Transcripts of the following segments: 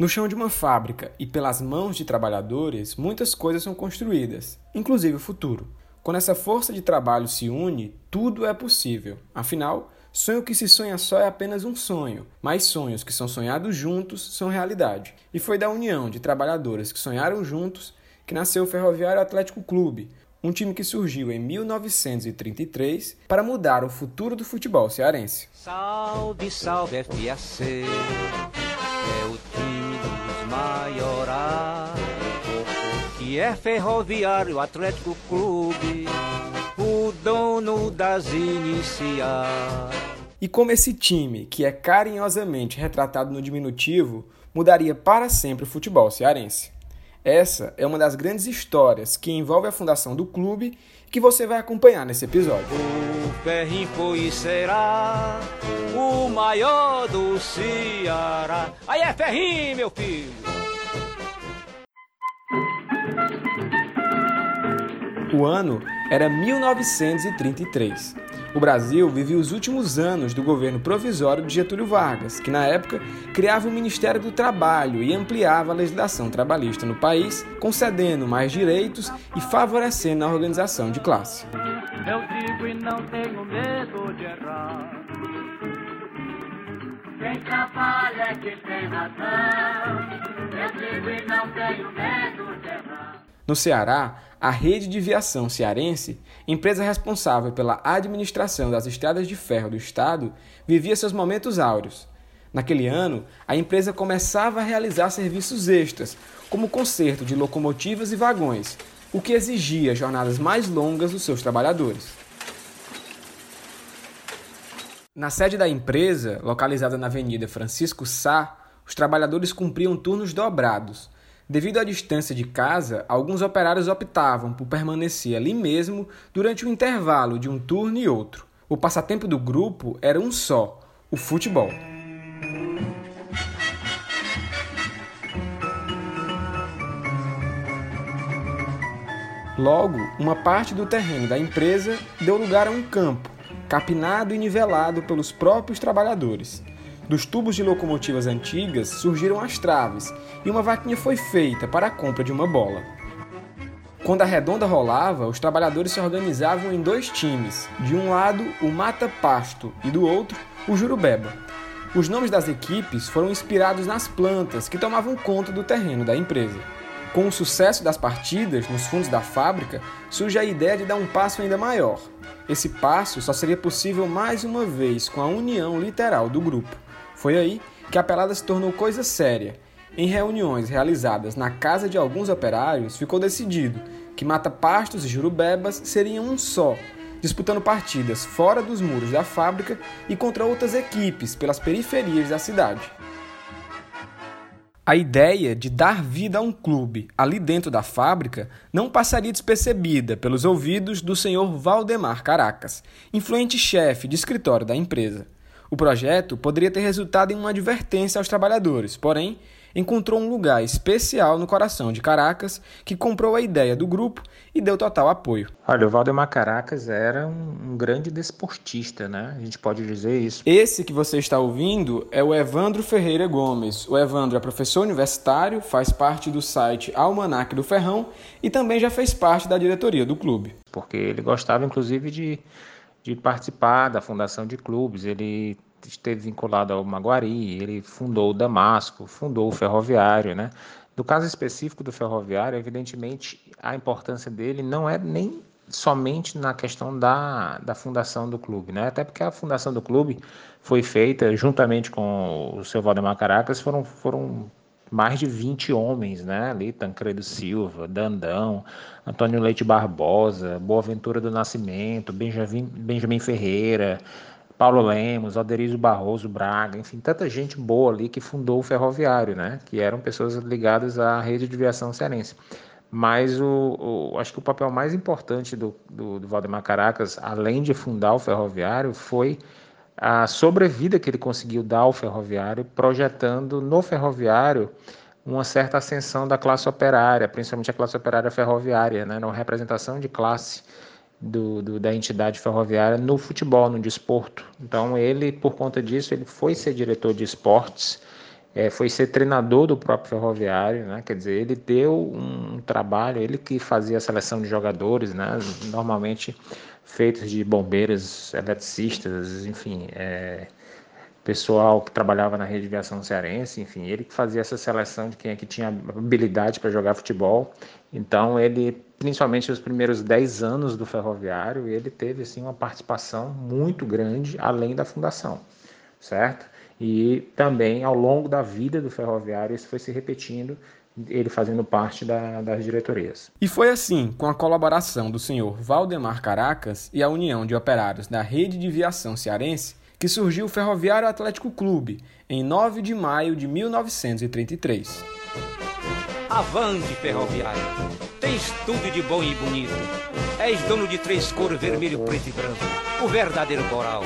No chão de uma fábrica e pelas mãos de trabalhadores, muitas coisas são construídas, inclusive o futuro. Quando essa força de trabalho se une, tudo é possível. Afinal, sonho que se sonha só é apenas um sonho, mas sonhos que são sonhados juntos são realidade. E foi da união de trabalhadores que sonharam juntos que nasceu o Ferroviário Atlético Clube, um time que surgiu em 1933 para mudar o futuro do futebol cearense. Salve, salve FAC, é o maiorais, que é Ferroviário Atlético Clube, o dono das iniciais. E como esse time, que é carinhosamente retratado no diminutivo, mudaria para sempre o futebol cearense. Essa é uma das grandes histórias que envolve a fundação do clube que você vai acompanhar nesse episódio. O Ferrinho foi e será o maior do Ceará. Aí é Ferrinho, meu filho! O ano era 1933. O Brasil vivia os últimos anos do governo provisório de Getúlio Vargas, que na época criava o Ministério do Trabalho e ampliava a legislação trabalhista no país, concedendo mais direitos e favorecendo a organização de classe. Eu digo e não tenho medo de errar. Quem trabalha é que tem razão. Eu digo e não tenho medo de errar. No Ceará, a Rede de Viação Cearense, empresa responsável pela administração das estradas de ferro do estado, vivia seus momentos áureos. Naquele ano, a empresa começava a realizar serviços extras, como conserto de locomotivas e vagões, o que exigia jornadas mais longas dos seus trabalhadores. Na sede da empresa, localizada na Avenida Francisco Sá, os trabalhadores cumpriam turnos dobrados Devido à distância de casa, alguns operários optavam por permanecer ali mesmo durante o intervalo de um turno e outro. O passatempo do grupo era um só: o futebol. Logo, uma parte do terreno da empresa deu lugar a um campo, capinado e nivelado pelos próprios trabalhadores. Dos tubos de locomotivas antigas surgiram as traves e uma vaquinha foi feita para a compra de uma bola. Quando a redonda rolava, os trabalhadores se organizavam em dois times, de um lado o Mata Pasto e do outro o Jurubeba. Os nomes das equipes foram inspirados nas plantas que tomavam conta do terreno da empresa. Com o sucesso das partidas nos fundos da fábrica, surge a ideia de dar um passo ainda maior. Esse passo só seria possível mais uma vez com a união literal do grupo. Foi aí que a pelada se tornou coisa séria. Em reuniões realizadas na casa de alguns operários, ficou decidido que Mata Pastos e Jurubebas seriam um só, disputando partidas fora dos muros da fábrica e contra outras equipes pelas periferias da cidade. A ideia de dar vida a um clube ali dentro da fábrica não passaria despercebida pelos ouvidos do senhor Valdemar Caracas, influente chefe de escritório da empresa. O projeto poderia ter resultado em uma advertência aos trabalhadores, porém, encontrou um lugar especial no coração de Caracas, que comprou a ideia do grupo e deu total apoio. Olha, o Valdemar Caracas era um, um, grande desportista, né? A gente pode dizer isso. Esse que você está ouvindo é o Evandro Ferreira Gomes. O Evandro é professor universitário, faz parte do site Almanac do Ferrão e também já fez parte da diretoria do clube. Porque ele gostava, inclusive, de de participar da fundação de clubes. Ele esteve vinculado ao Maguari, ele fundou o Damasco, fundou o Ferroviário, né? No caso específico do Ferroviário, evidentemente, a importância dele não é nem somente na questão da, da fundação do clube, né? Até porque a fundação do clube foi feita juntamente com o seu Valdemar Caracas, foram, foram mais de 20 homens, né? Ali, Tancredo Silva, Dandão, Antônio Leite Barbosa, Boaventura do Nascimento, Benjamin, Benjamin Ferreira, Paulo Lemos, Alderizio Barroso Braga, enfim, tanta gente boa ali que fundou o ferroviário, né? Que eram pessoas ligadas à rede de aviação cearense. Mas o, o, acho que o papel mais importante do, do, do Valdemar Caracas, além de fundar o ferroviário, foi a sobrevida que ele conseguiu dar ao ferroviário, projetando no ferroviário uma certa ascensão da classe operária, principalmente a classe operária ferroviária, né, na representação de classe do, do, da entidade ferroviária no futebol, no desporto. Então ele, por conta disso, ele foi ser diretor de esportes é, foi ser treinador do próprio Ferroviário, né? Quer dizer, ele deu um trabalho, ele que fazia a seleção de jogadores, né? Normalmente feitos de bombeiros, eletricistas, enfim, é, pessoal que trabalhava na rede de aviação cearense, enfim, ele que fazia essa seleção de quem é que tinha habilidade para jogar futebol. Então, ele, principalmente nos primeiros 10 anos do Ferroviário, ele teve assim uma participação muito grande além da fundação, certo? E também ao longo da vida do Ferroviário isso foi se repetindo ele fazendo parte da, das diretorias. E foi assim, com a colaboração do senhor Valdemar Caracas e a União de Operários da Rede de Viação Cearense, que surgiu o Ferroviário Atlético Clube em 9 de maio de 1933. Avante, Ferroviário! Tens tudo de bom e bonito. És dono de três cores, vermelho, preto e branco. O verdadeiro coral.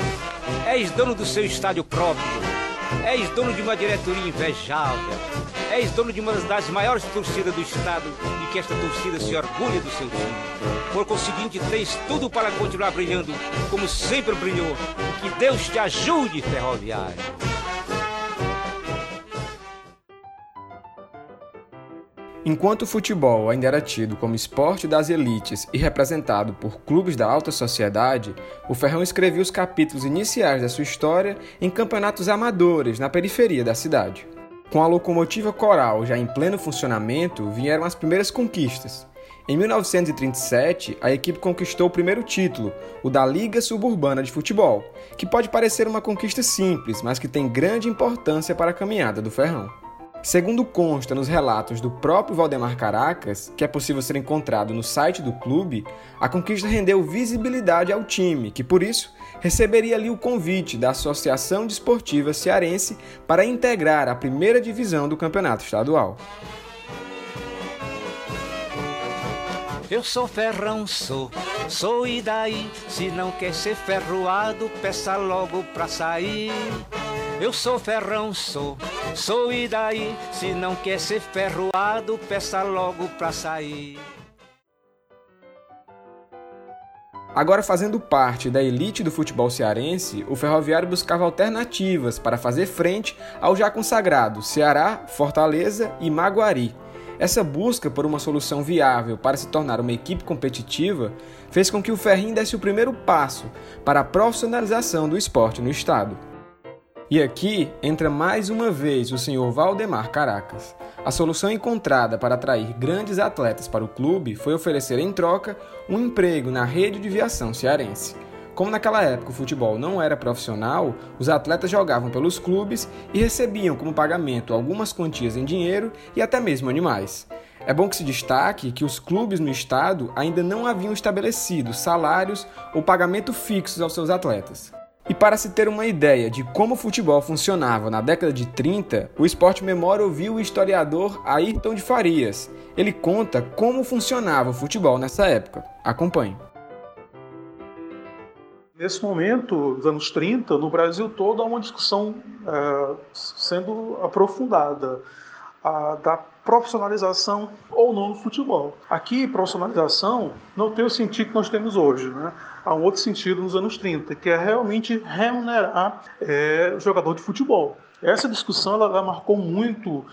És dono do seu estádio próprio. És dono de uma diretoria invejável. És dono de uma das maiores torcidas do estado e que esta torcida se orgulha do seu time. Por conseguinte, tens tudo para continuar brilhando como sempre brilhou. Que Deus te ajude, Ferroviário. Enquanto o futebol ainda era tido como esporte das elites e representado por clubes da alta sociedade, o Ferrão escrevia os capítulos iniciais da sua história em campeonatos amadores na periferia da cidade. Com a locomotiva coral já em pleno funcionamento, vieram as primeiras conquistas. Em 1937, a equipe conquistou o primeiro título, o da Liga Suburbana de Futebol, que pode parecer uma conquista simples, mas que tem grande importância para a caminhada do Ferrão. Segundo consta nos relatos do próprio Valdemar Caracas, que é possível ser encontrado no site do clube, a conquista rendeu visibilidade ao time, que por isso receberia ali o convite da Associação Desportiva Cearense para integrar a primeira divisão do campeonato estadual. Eu sou ferrão, sou, sou e daí? Se não quer ser ferroado, peça logo pra sair. Eu sou ferrão, sou, sou e daí? Se não quer ser ferroado, peça logo pra sair. Agora, fazendo parte da elite do futebol cearense, o Ferroviário buscava alternativas para fazer frente ao já consagrado Ceará, Fortaleza e Maguari. Essa busca por uma solução viável para se tornar uma equipe competitiva fez com que o Ferrinho desse o primeiro passo para a profissionalização do esporte no estado. E aqui entra mais uma vez o senhor Valdemar Caracas. A solução encontrada para atrair grandes atletas para o clube foi oferecer em troca um emprego na rede de viação cearense. Como naquela época o futebol não era profissional, os atletas jogavam pelos clubes e recebiam como pagamento algumas quantias em dinheiro e até mesmo animais. É bom que se destaque que os clubes no estado ainda não haviam estabelecido salários ou pagamento fixos aos seus atletas. E para se ter uma ideia de como o futebol funcionava na década de 30, o Esporte Memória ouviu o historiador Ayrton de Farias. Ele conta como funcionava o futebol nessa época. Acompanhe. Nesse momento, nos anos 30, no Brasil todo, há uma discussão é, sendo aprofundada a, da profissionalização ou não do futebol. Aqui, profissionalização não tem o sentido que nós temos hoje. Né? Há um outro sentido nos anos 30, que é realmente remunerar é, o jogador de futebol. Essa discussão ela, ela marcou muito,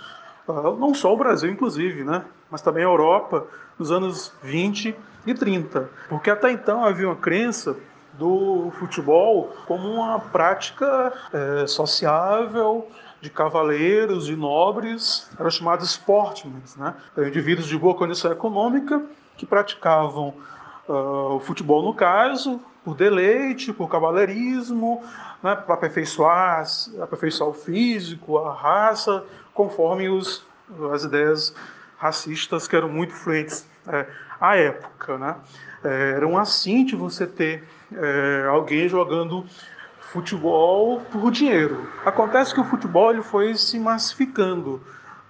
uh, não só o Brasil, inclusive, né? mas também a Europa, nos anos 20 e 30. Porque até então havia uma crença do futebol como uma prática é, sociável, de cavaleiros, de nobres, eram chamados sportmen, né? indivíduos de boa condição econômica que praticavam uh, o futebol, no caso, por deleite, por cavaleirismo, né? para aperfeiçoar, aperfeiçoar o físico, a raça, conforme os, as ideias racistas que eram muito fluentes é, à época. Né? É, era um assinte você ter é, alguém jogando futebol por dinheiro. Acontece que o futebol ele foi se massificando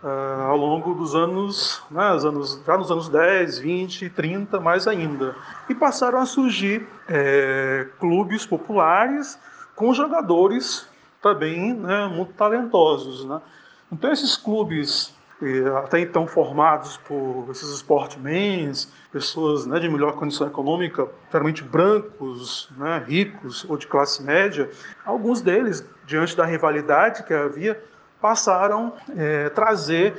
uh, ao longo dos anos, né, anos, já nos anos 10, 20, 30, mais ainda. E passaram a surgir é, clubes populares com jogadores também né, muito talentosos. Né? Então esses clubes até então formados por esses sportmens, pessoas né, de melhor condição econômica, geralmente brancos, né, ricos ou de classe média, alguns deles, diante da rivalidade que havia, passaram a é, trazer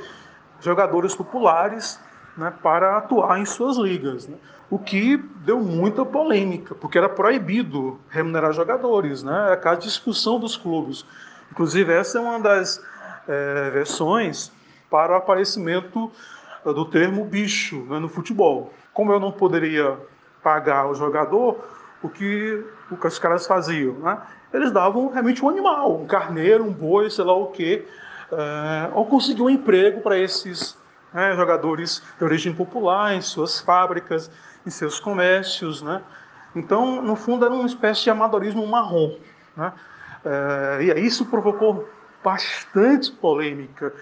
jogadores populares né, para atuar em suas ligas. Né? O que deu muita polêmica, porque era proibido remunerar jogadores, né? era caso de expulsão dos clubes. Inclusive, essa é uma das é, versões para o aparecimento do termo bicho né, no futebol. Como eu não poderia pagar o jogador, o que, o que os caras faziam? Né? Eles davam realmente um animal, um carneiro, um boi, sei lá o quê, é, ou conseguiam um emprego para esses né, jogadores de origem popular em suas fábricas, em seus comércios. Né? Então, no fundo, era uma espécie de amadorismo marrom. Né? É, e isso provocou bastante polêmica,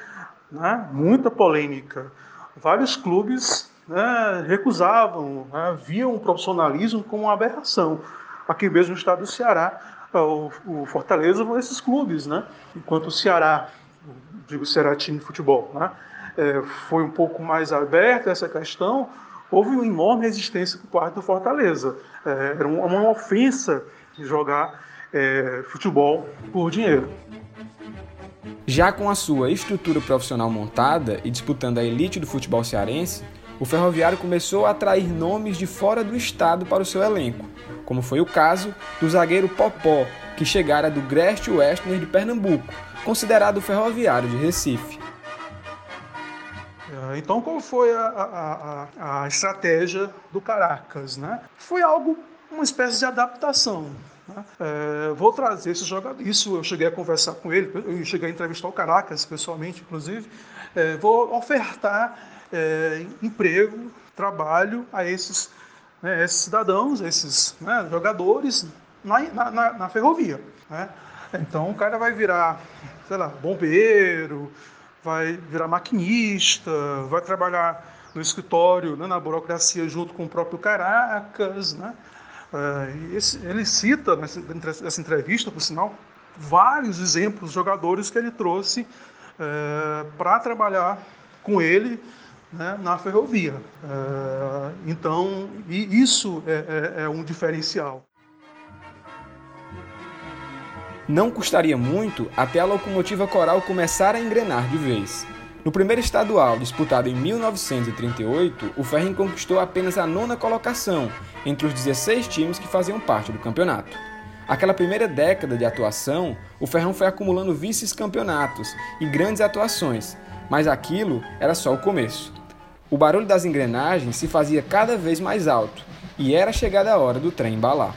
né? muita polêmica. Vários clubes né, recusavam, né, viam o profissionalismo como uma aberração. Aqui mesmo no estado do Ceará, o, o Fortaleza esses clubes, né? enquanto o Ceará, digo Ceará time de futebol, né? é, foi um pouco mais aberta essa questão, houve uma enorme resistência por parte do Fortaleza. É, era uma, uma ofensa jogar é, futebol por dinheiro. Já com a sua estrutura profissional montada e disputando a elite do futebol cearense, o Ferroviário começou a atrair nomes de fora do estado para o seu elenco, como foi o caso do zagueiro Popó, que chegara do Grest Westner de Pernambuco, considerado o Ferroviário de Recife. É, então, qual foi a, a, a estratégia do Caracas? Né? Foi algo, uma espécie de adaptação. É, vou trazer esse jogador. Isso eu cheguei a conversar com ele, eu cheguei a entrevistar o Caracas pessoalmente, inclusive. É, vou ofertar é, emprego, trabalho a esses, né, esses cidadãos, esses né, jogadores na, na, na ferrovia. Né? Então o cara vai virar, sei lá, bombeiro, vai virar maquinista, vai trabalhar no escritório, né, na burocracia junto com o próprio Caracas. Né? É, ele cita nessa entrevista, por sinal, vários exemplos de jogadores que ele trouxe é, para trabalhar com ele né, na ferrovia. É, então, isso é um diferencial. Não custaria muito até a locomotiva coral começar a engrenar de vez. No primeiro estadual, disputado em 1938, o Ferrin conquistou apenas a nona colocação entre os 16 times que faziam parte do campeonato. Aquela primeira década de atuação, o Ferrão foi acumulando vices-campeonatos e grandes atuações, mas aquilo era só o começo. O barulho das engrenagens se fazia cada vez mais alto e era chegada a hora do trem embalar.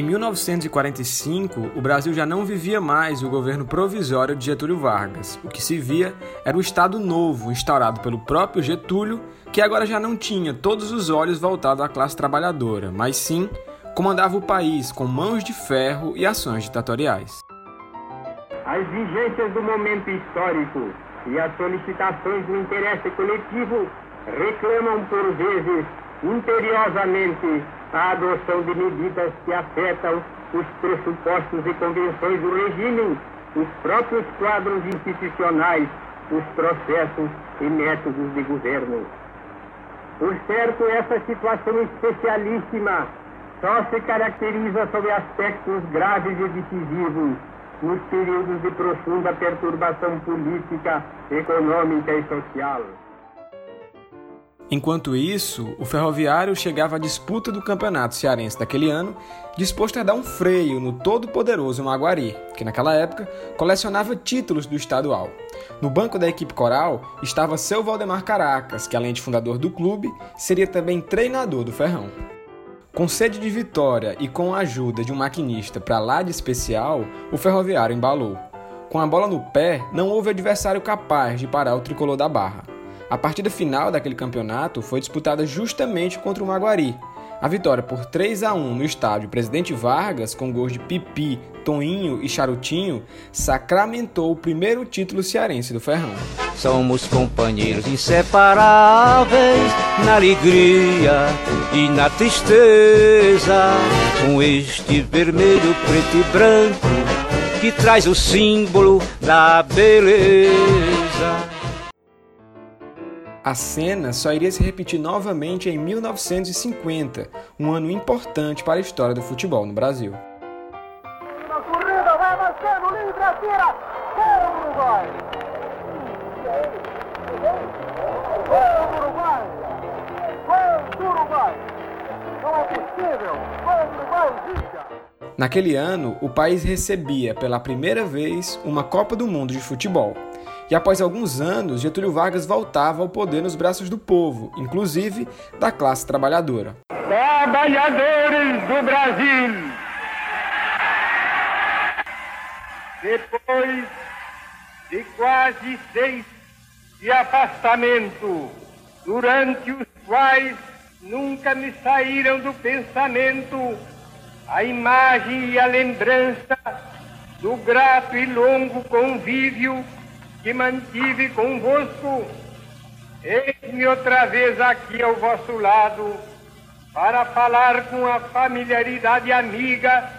Em 1945, o Brasil já não vivia mais o governo provisório de Getúlio Vargas. O que se via era o Estado Novo, instaurado pelo próprio Getúlio, que agora já não tinha todos os olhos voltados à classe trabalhadora, mas sim comandava o país com mãos de ferro e ações ditatoriais. As exigências do momento histórico e as solicitações do interesse coletivo reclamam por vezes imperiosamente a adoção de medidas que afetam os pressupostos e convenções do regime, os próprios quadros institucionais, os processos e métodos de governo. Por certo, essa situação especialíssima só se caracteriza sob aspectos graves e decisivos nos períodos de profunda perturbação política, econômica e social. Enquanto isso, o Ferroviário chegava à disputa do campeonato cearense daquele ano, disposto a dar um freio no todo-poderoso Maguari, que naquela época colecionava títulos do estadual. No banco da equipe coral estava seu Valdemar Caracas, que além de fundador do clube, seria também treinador do Ferrão. Com sede de vitória e com a ajuda de um maquinista para lá de especial, o ferroviário embalou. Com a bola no pé, não houve adversário capaz de parar o tricolor da barra. A partida final daquele campeonato foi disputada justamente contra o Maguari, a vitória por 3 a 1 no estádio Presidente Vargas, com gols de Pipi, Toninho e Charutinho, sacramentou o primeiro título cearense do Ferrão. Somos companheiros inseparáveis na alegria e na tristeza, com este vermelho, preto e branco que traz o símbolo da beleza. A cena só iria se repetir novamente em 1950, um ano importante para a história do futebol no Brasil. Naquele ano, o país recebia pela primeira vez uma Copa do Mundo de futebol. E após alguns anos, Getúlio Vargas voltava ao poder nos braços do povo, inclusive da classe trabalhadora. Trabalhadores do Brasil! Depois de quase seis de afastamento, durante os quais nunca me saíram do pensamento a imagem e a lembrança do grato e longo convívio que mantive convosco. Eis-me outra vez aqui ao vosso lado para falar com a familiaridade amiga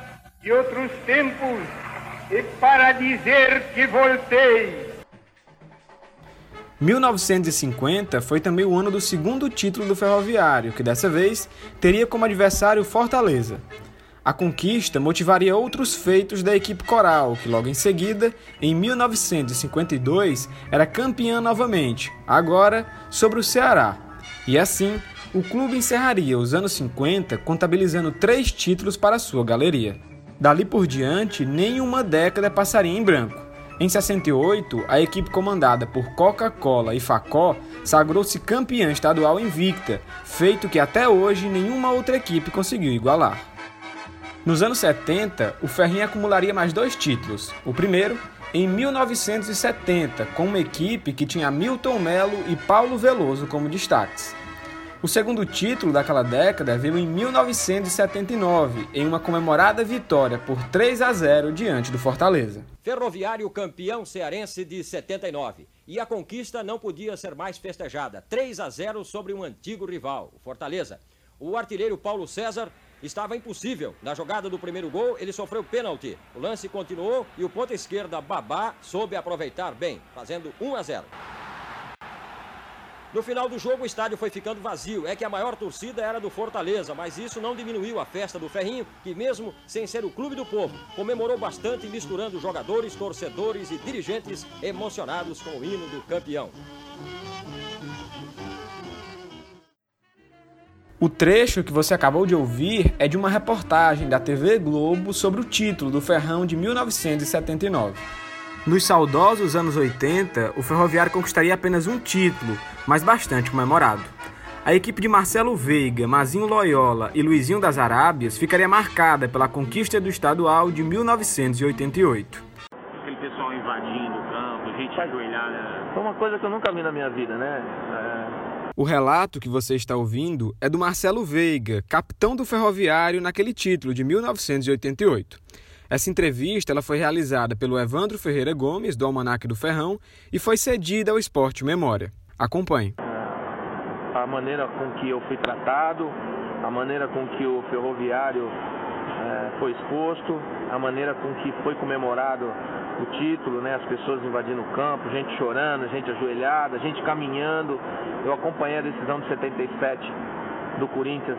de outros tempos e para dizer que voltei. 1950 foi também o ano do segundo título do Ferroviário, que dessa vez teria como adversário Fortaleza. A conquista motivaria outros feitos da equipe coral, que logo em seguida, em 1952, era campeã novamente, agora sobre o Ceará. E assim, o clube encerraria os anos 50 contabilizando três títulos para sua galeria. Dali por diante, nenhuma década passaria em branco. Em 68, a equipe comandada por Coca-Cola e Facó sagrou-se campeã estadual invicta, feito que até hoje nenhuma outra equipe conseguiu igualar. Nos anos 70, o Ferrinho acumularia mais dois títulos. O primeiro, em 1970, com uma equipe que tinha Milton Melo e Paulo Veloso como destaques. O segundo título daquela década veio em 1979, em uma comemorada vitória por 3 a 0 diante do Fortaleza. Ferroviário campeão cearense de 79. E a conquista não podia ser mais festejada. 3 a 0 sobre um antigo rival, o Fortaleza. O artilheiro Paulo César estava impossível. Na jogada do primeiro gol, ele sofreu pênalti. O lance continuou e o ponta esquerda Babá soube aproveitar bem, fazendo 1 a 0. No final do jogo, o estádio foi ficando vazio. É que a maior torcida era do Fortaleza, mas isso não diminuiu a festa do Ferrinho, que, mesmo sem ser o clube do povo, comemorou bastante, misturando jogadores, torcedores e dirigentes emocionados com o hino do campeão. O trecho que você acabou de ouvir é de uma reportagem da TV Globo sobre o título do Ferrão de 1979. Nos saudosos anos 80, o Ferroviário conquistaria apenas um título, mas bastante comemorado. A equipe de Marcelo Veiga, Mazinho Loyola e Luizinho das Arábias ficaria marcada pela conquista do estadual de 1988. Aquele pessoal invadindo o campo, gente ajoelhada. Foi uma coisa que eu nunca vi na minha vida, né? É o relato que você está ouvindo é do Marcelo Veiga, capitão do Ferroviário naquele título de 1988. Essa entrevista ela foi realizada pelo Evandro Ferreira Gomes, do Almanac do Ferrão, e foi cedida ao Esporte Memória. Acompanhe. A maneira com que eu fui tratado, a maneira com que o Ferroviário é, foi exposto, a maneira com que foi comemorado o título, né? As pessoas invadindo o campo, gente chorando, gente ajoelhada, gente caminhando. Eu acompanhei a decisão de 77 do Corinthians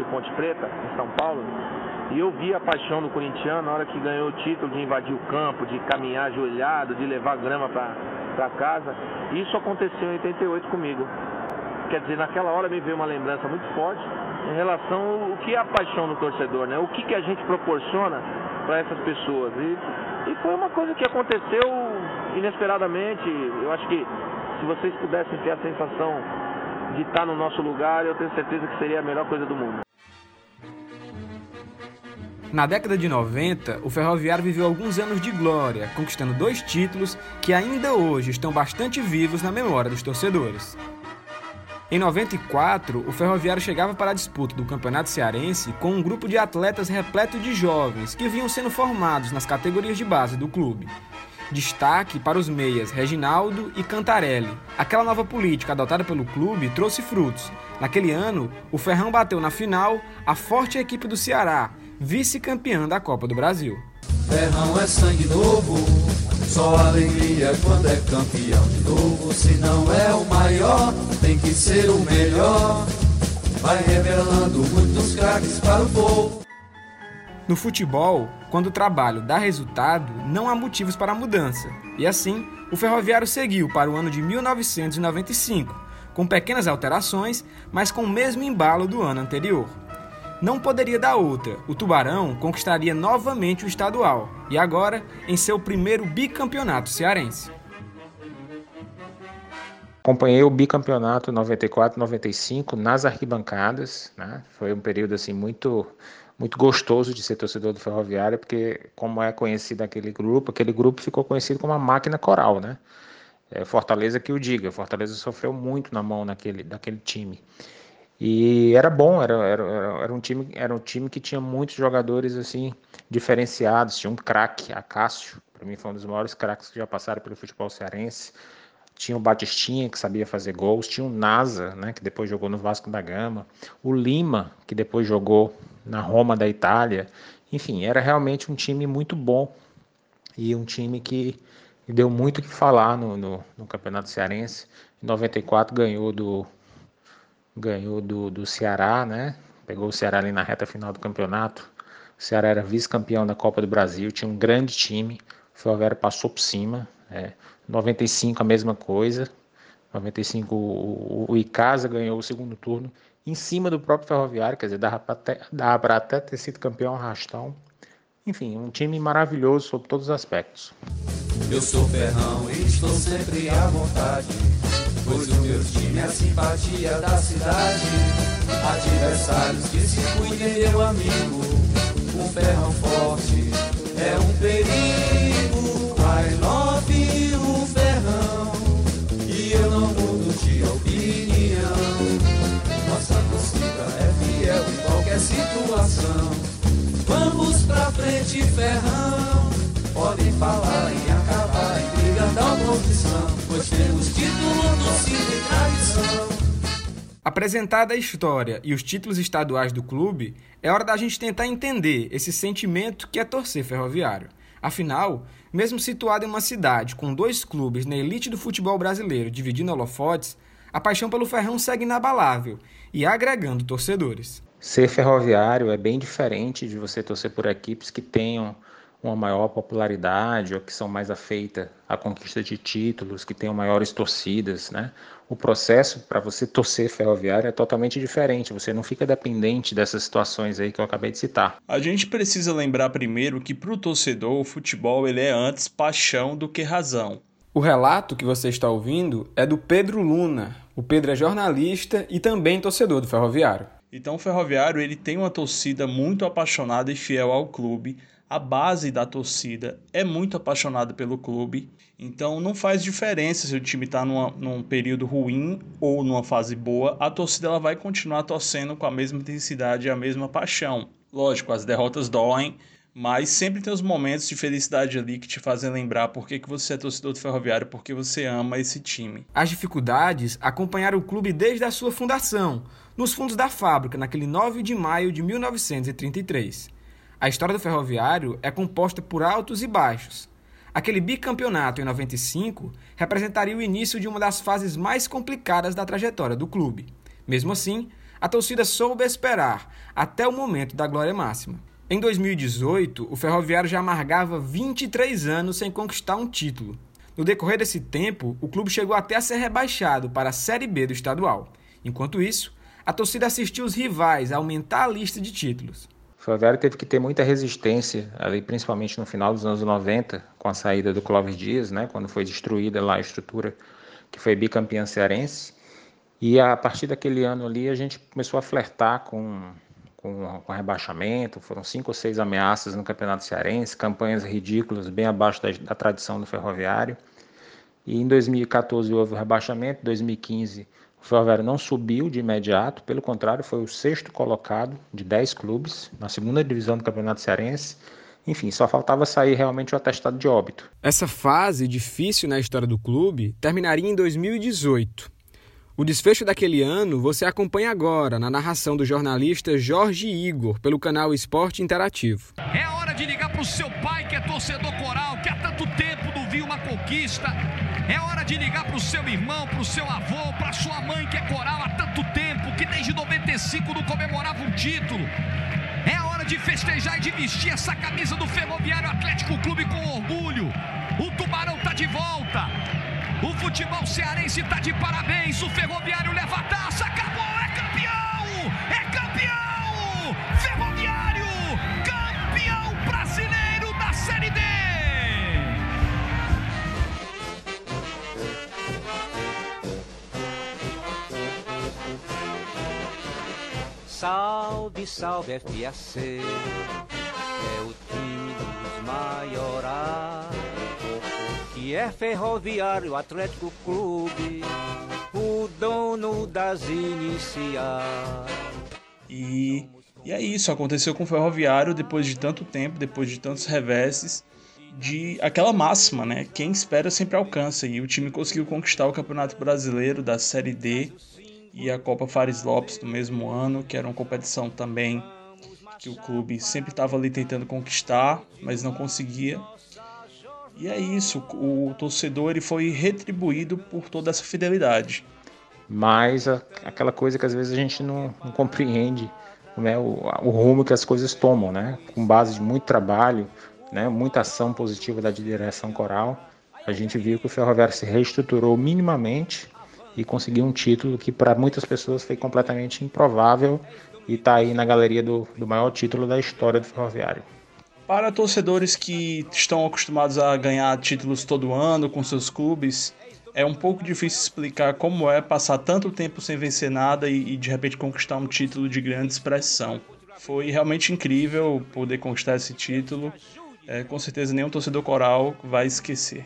e Ponte Preta, em São Paulo, e eu vi a paixão do corintiano na hora que ganhou o título de invadir o campo, de caminhar ajoelhado, de levar grama para casa. Isso aconteceu em 88 comigo. Quer dizer, naquela hora me veio uma lembrança muito forte em relação ao que é a paixão do torcedor, né? O que, que a gente proporciona para essas pessoas. E, e foi uma coisa que aconteceu inesperadamente. Eu acho que se vocês pudessem ter a sensação de estar no nosso lugar, eu tenho certeza que seria a melhor coisa do mundo. Na década de 90, o Ferroviário viveu alguns anos de glória, conquistando dois títulos que ainda hoje estão bastante vivos na memória dos torcedores. Em 94, o Ferroviário chegava para a disputa do Campeonato Cearense com um grupo de atletas repleto de jovens que vinham sendo formados nas categorias de base do clube. Destaque para os meias Reginaldo e Cantarelli. Aquela nova política adotada pelo clube trouxe frutos. Naquele ano, o Ferrão bateu na final a forte equipe do Ceará, vice-campeã da Copa do Brasil. Ferrão é sangue novo Só alegria quando é campeão de novo. Se não é o maior, tem que ser o melhor. Vai revelando muitos craques para o povo. No futebol, quando o trabalho dá resultado, não há motivos para mudança. E assim, o Ferroviário seguiu para o ano de 1995, com pequenas alterações, mas com o mesmo embalo do ano anterior. Não poderia dar outra, o Tubarão conquistaria novamente o estadual, e agora em seu primeiro bicampeonato cearense. Acompanhei o bicampeonato 94-95 nas arquibancadas, né? Foi um período assim muito muito gostoso de ser torcedor do Ferroviário, porque como é conhecido aquele grupo, aquele grupo ficou conhecido como a máquina coral, né? É, Fortaleza que o diga, Fortaleza sofreu muito na mão naquele, daquele time. E era bom, era, era, era, um time, era um time que tinha muitos jogadores assim diferenciados, tinha um craque, Acácio, para mim foi um dos maiores craques que já passaram pelo futebol cearense. Tinha o Batistinha, que sabia fazer gols, tinha o Nasa, né, que depois jogou no Vasco da Gama, o Lima, que depois jogou na Roma da Itália. Enfim, era realmente um time muito bom e um time que deu muito o que falar no, no, no, Campeonato Cearense. Em 94 ganhou do ganhou do, do Ceará, né? Pegou o Ceará ali na reta final do campeonato. O Ceará era vice-campeão da Copa do Brasil, tinha um grande time. O Ferroviário passou por cima. É. 95 a mesma coisa. 95 o, o, Icasa ganhou o segundo turno em cima do próprio Ferroviário, quer dizer, dava para até, até ter sido campeão arrastão. Enfim, um time maravilhoso sob todos os aspectos. Eu sou ferrão e estou sempre à vontade, pois o meu time é a simpatia da cidade. Adversários que se cuidem, meu amigo, um ferrão forte é um perigo. I love o ferrão, e eu não mudo de opinião. Nossa torcida é fiel em qualquer situação. Vamos pra frente, ferrão. Podem falar em acabar oposição, pois temos título, e tradição. Apresentada a história e os títulos estaduais do clube, é hora da gente tentar entender esse sentimento que é torcer ferroviário. Afinal, mesmo situado em uma cidade com dois clubes na elite do futebol brasileiro dividindo holofotes, a paixão pelo Ferrão segue inabalável e agregando torcedores. Ser ferroviário é bem diferente de você torcer por equipes que tenham uma maior popularidade ou que são mais afeitas à conquista de títulos, que tenham maiores torcidas, né? O processo para você torcer ferroviário é totalmente diferente, você não fica dependente dessas situações aí que eu acabei de citar. A gente precisa lembrar primeiro que para o torcedor o futebol ele é antes paixão do que razão. O relato que você está ouvindo é do Pedro Luna. O Pedro é jornalista e também torcedor do Ferroviário. Então o Ferroviário ele tem uma torcida muito apaixonada e fiel ao clube, a base da torcida é muito apaixonada pelo clube, então não faz diferença se o time está num período ruim ou numa fase boa, a torcida ela vai continuar torcendo com a mesma intensidade e a mesma paixão. Lógico, as derrotas doem, mas sempre tem os momentos de felicidade ali que te fazem lembrar por que, que você é torcedor do Ferroviário, porque você ama esse time. As dificuldades acompanharam o clube desde a sua fundação, nos fundos da fábrica, naquele 9 de maio de 1933. A história do ferroviário é composta por altos e baixos. Aquele bicampeonato em 95 representaria o início de uma das fases mais complicadas da trajetória do clube. Mesmo assim, a torcida soube esperar até o momento da glória máxima. Em 2018, o Ferroviário já amargava 23 anos sem conquistar um título. No decorrer desse tempo, o clube chegou até a ser rebaixado para a Série B do estadual. Enquanto isso, a torcida assistiu os rivais a aumentar a lista de títulos. Ferroviário teve que ter muita resistência, ali principalmente no final dos anos 90, com a saída do Clóvis Dias, né, quando foi destruída lá a estrutura que foi bicampeã cearense. E a partir daquele ano ali a gente começou a flertar com, com, com rebaixamento, foram cinco ou seis ameaças no Campeonato Cearense, campanhas ridículas, bem abaixo da, da tradição do Ferroviário. E em 2014 houve o rebaixamento, 2015 o Ferroviário não subiu de imediato, pelo contrário, foi o sexto colocado de 10 clubes na segunda divisão do Campeonato Cearense. Enfim, só faltava sair realmente o atestado de óbito. Essa fase difícil na história do clube terminaria em 2018. O desfecho daquele ano você acompanha agora na narração do jornalista Jorge Igor pelo canal Esporte Interativo. É hora de ligar para o seu pai que é torcedor coral, que há tanto tempo viu uma conquista. É hora de ligar para o seu irmão, para o seu avô, para sua mãe que é coral há tanto tempo, que desde 95 não comemorava um título. É hora de festejar e de vestir essa camisa do Ferroviário Atlético Clube com orgulho. O Tubarão tá de volta. O futebol cearense tá de parabéns. O Ferroviário leva a taça. Acabou, Salve, salve FAC, é o time dos maiorais, que é Ferroviário Atlético Clube, o dono das iniciais. E, e é isso, aconteceu com o Ferroviário depois de tanto tempo, depois de tantos reveses, de aquela máxima, né? Quem espera sempre alcança. E o time conseguiu conquistar o Campeonato Brasileiro da Série D e a Copa Fares Lopes do mesmo ano, que era uma competição também que o clube sempre estava ali tentando conquistar, mas não conseguia. E é isso, o torcedor ele foi retribuído por toda essa fidelidade. Mas a, aquela coisa que às vezes a gente não, não compreende, né, o, o, rumo que as coisas tomam, né, com base de muito trabalho, né, muita ação positiva da direção coral, a gente viu que o Ferroviário se reestruturou minimamente e conseguiu um título que para muitas pessoas foi completamente improvável e está aí na galeria do, do maior título da história do Ferroviário. Para torcedores que estão acostumados a ganhar títulos todo ano com seus clubes, é um pouco difícil explicar como é passar tanto tempo sem vencer nada e, e de repente conquistar um título de grande expressão. Foi realmente incrível poder conquistar esse título. É, com certeza nenhum torcedor coral vai esquecer.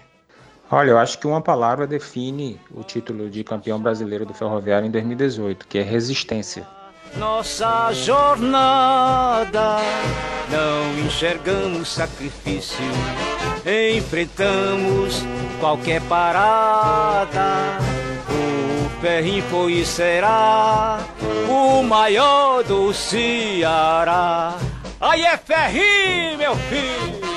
Olha, eu acho que uma palavra define o título de campeão brasileiro do Ferroviário em 2018, que é resistência. Nossa jornada, não enxergamos sacrifício, enfrentamos qualquer parada. O ferrinho foi e será o maior do Ceará. Aí é ferrinho, meu filho!